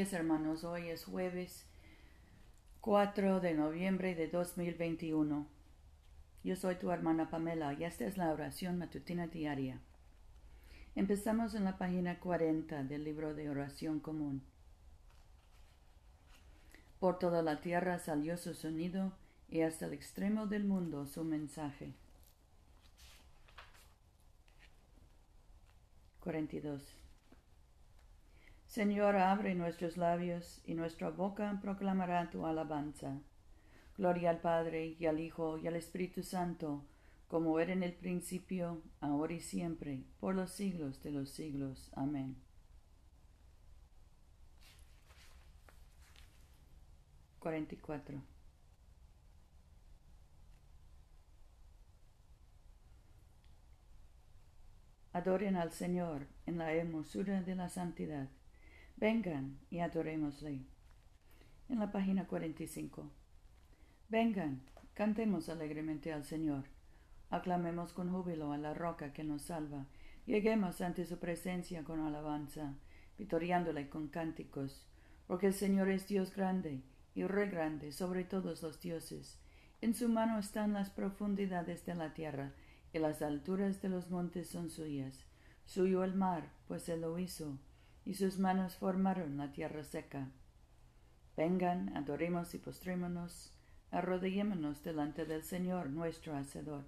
hermanos. Hoy es jueves 4 de noviembre de 2021. Yo soy tu hermana Pamela y esta es la oración matutina diaria. Empezamos en la página 40 del libro de oración común. Por toda la tierra salió su sonido y hasta el extremo del mundo su mensaje. 42. Señor, abre nuestros labios y nuestra boca proclamará tu alabanza. Gloria al Padre y al Hijo y al Espíritu Santo, como era en el principio, ahora y siempre, por los siglos de los siglos. Amén. Cuarenta Adoren al Señor en la hermosura de la santidad. Vengan y adorémosle. En la página 45. Vengan, cantemos alegremente al Señor. Aclamemos con júbilo a la roca que nos salva. Lleguemos ante su presencia con alabanza, vitoriándole con cánticos. Porque el Señor es Dios grande y re grande sobre todos los dioses. En su mano están las profundidades de la tierra, y las alturas de los montes son suyas. Suyo el mar, pues él lo hizo y sus manos formaron la tierra seca. Vengan, adoremos y postrémonos, arrodillémonos delante del Señor nuestro Hacedor,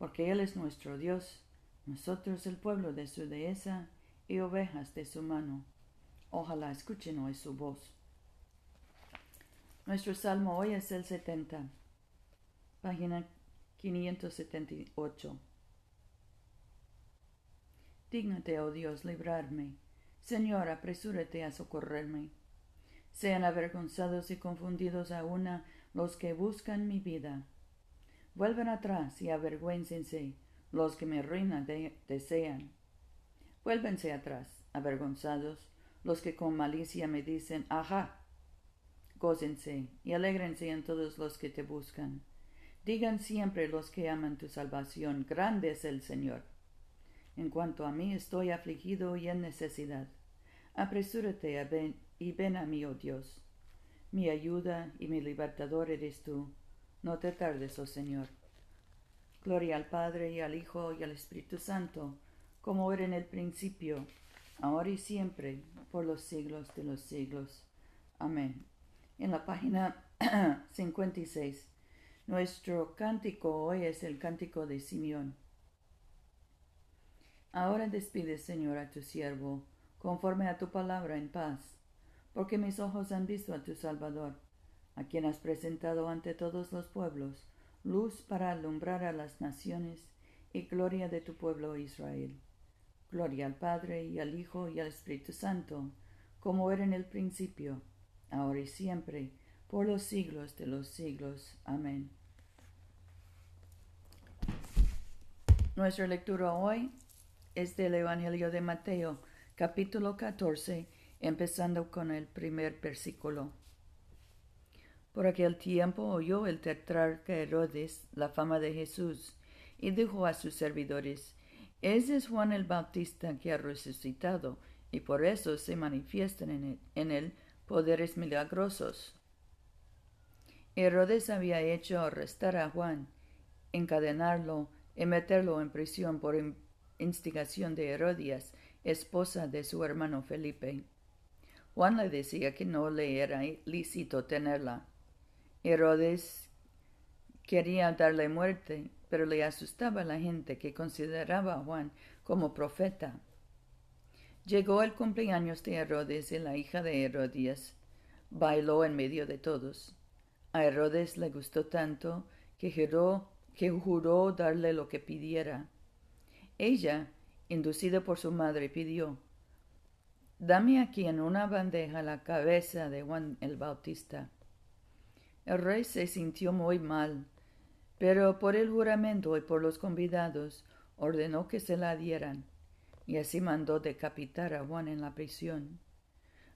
porque Él es nuestro Dios, nosotros el pueblo de su dehesa y ovejas de su mano. Ojalá escuchen hoy su voz. Nuestro salmo hoy es el 70, página 578. Dígnate, oh Dios, librarme Señor, apresúrate a socorrerme. Sean avergonzados y confundidos a una los que buscan mi vida. Vuelvan atrás y avergüéncense los que me ruina desean. Vuélvense atrás, avergonzados, los que con malicia me dicen, ajá. Gócense y alégrense en todos los que te buscan. Digan siempre los que aman tu salvación, grande es el Señor. En cuanto a mí, estoy afligido y en necesidad. Apresúrate y ven a mí, oh Dios. Mi ayuda y mi libertador eres tú. No te tardes, oh Señor. Gloria al Padre y al Hijo y al Espíritu Santo, como era en el principio, ahora y siempre, por los siglos de los siglos. Amén. En la página 56, nuestro cántico hoy es el cántico de Simeón. Ahora despide, Señor, a tu siervo, conforme a tu palabra en paz, porque mis ojos han visto a tu Salvador, a quien has presentado ante todos los pueblos, luz para alumbrar a las naciones y gloria de tu pueblo Israel. Gloria al Padre y al Hijo y al Espíritu Santo, como era en el principio, ahora y siempre, por los siglos de los siglos. Amén. Nuestra lectura hoy es del Evangelio de Mateo, capítulo 14, empezando con el primer versículo. Por aquel tiempo oyó el tetrarca Herodes la fama de Jesús y dijo a sus servidores, Ese es Juan el Bautista que ha resucitado, y por eso se manifiestan en él, en él poderes milagrosos. Herodes había hecho arrestar a Juan, encadenarlo y meterlo en prisión por instigación de Herodias, esposa de su hermano Felipe. Juan le decía que no le era lícito tenerla. Herodes quería darle muerte, pero le asustaba a la gente que consideraba a Juan como profeta. Llegó el cumpleaños de Herodes y la hija de Herodías bailó en medio de todos. A Herodes le gustó tanto que juró, que juró darle lo que pidiera. Ella, inducida por su madre, pidió, Dame aquí en una bandeja la cabeza de Juan el Bautista. El rey se sintió muy mal, pero por el juramento y por los convidados ordenó que se la dieran, y así mandó decapitar a Juan en la prisión.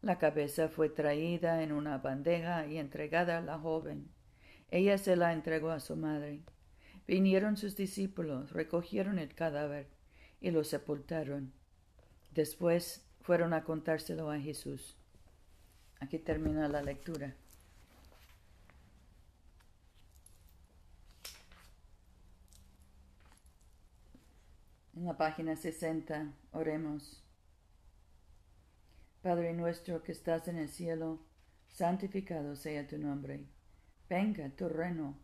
La cabeza fue traída en una bandeja y entregada a la joven. Ella se la entregó a su madre. Vinieron sus discípulos, recogieron el cadáver y lo sepultaron. Después fueron a contárselo a Jesús. Aquí termina la lectura. En la página 60, oremos. Padre nuestro que estás en el cielo, santificado sea tu nombre. Venga tu reino.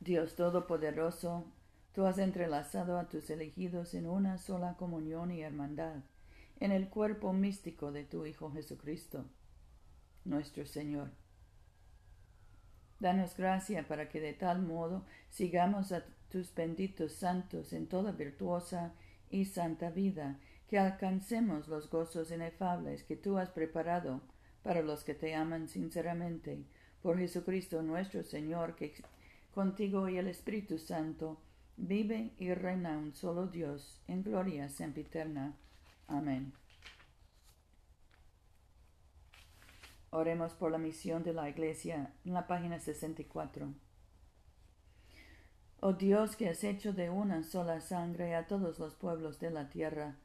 Dios Todopoderoso, tú has entrelazado a tus elegidos en una sola comunión y hermandad, en el cuerpo místico de tu Hijo Jesucristo, nuestro Señor. Danos gracia para que de tal modo sigamos a tus benditos santos en toda virtuosa y santa vida, que alcancemos los gozos inefables que tú has preparado para los que te aman sinceramente, por Jesucristo nuestro Señor, que contigo y el Espíritu Santo vive y reina un solo Dios en gloria sempiterna. Amén. Oremos por la misión de la Iglesia en la página 64. Oh Dios que has hecho de una sola sangre a todos los pueblos de la tierra,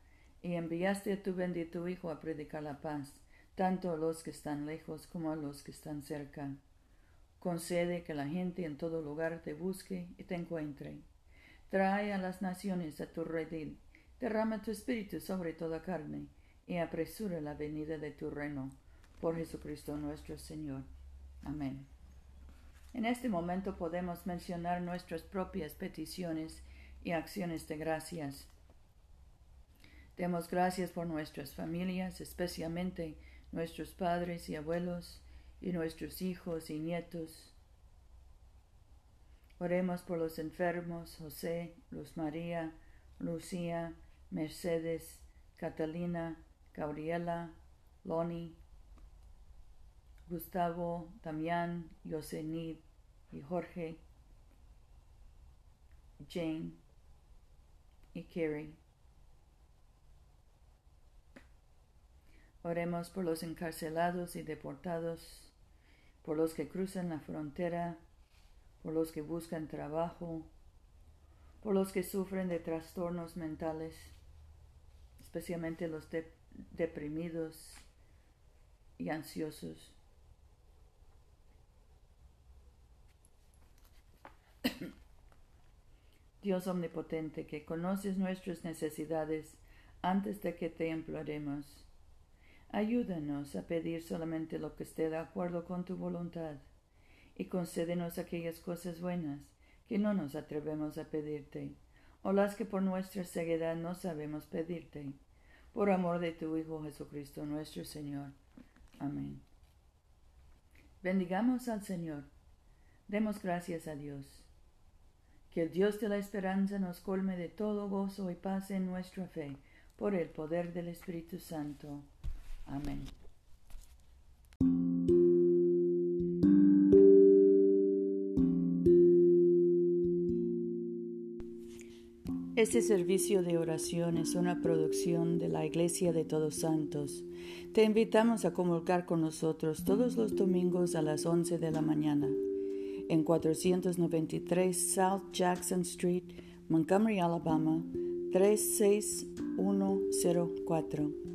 y enviaste a tu bendito Hijo a predicar la paz, tanto a los que están lejos como a los que están cerca. Concede que la gente en todo lugar te busque y te encuentre. Trae a las naciones a tu redil, derrama tu espíritu sobre toda carne, y apresura la venida de tu reino. Por Jesucristo nuestro Señor. Amén. En este momento podemos mencionar nuestras propias peticiones y acciones de gracias. Demos gracias por nuestras familias, especialmente nuestros padres y abuelos y nuestros hijos y nietos. Oremos por los enfermos, José, Luz María, Lucía, Mercedes, Catalina, Gabriela, Loni, Gustavo, Damián, Yosenid y Jorge, Jane y Kerry. Oremos por los encarcelados y deportados, por los que cruzan la frontera, por los que buscan trabajo, por los que sufren de trastornos mentales, especialmente los deprimidos y ansiosos. Dios omnipotente, que conoces nuestras necesidades antes de que te imploremos, ayúdanos a pedir solamente lo que esté de acuerdo con tu voluntad, y concédenos aquellas cosas buenas que no nos atrevemos a pedirte, o las que por nuestra ceguedad no sabemos pedirte, por amor de tu Hijo Jesucristo nuestro Señor. Amén. Bendigamos al Señor. Demos gracias a Dios. Que el Dios de la esperanza nos colme de todo gozo y paz en nuestra fe, por el poder del Espíritu Santo. Amén. Este servicio de oración es una producción de la Iglesia de Todos Santos. Te invitamos a comulgar con nosotros todos los domingos a las 11 de la mañana en 493 South Jackson Street, Montgomery, Alabama 36104.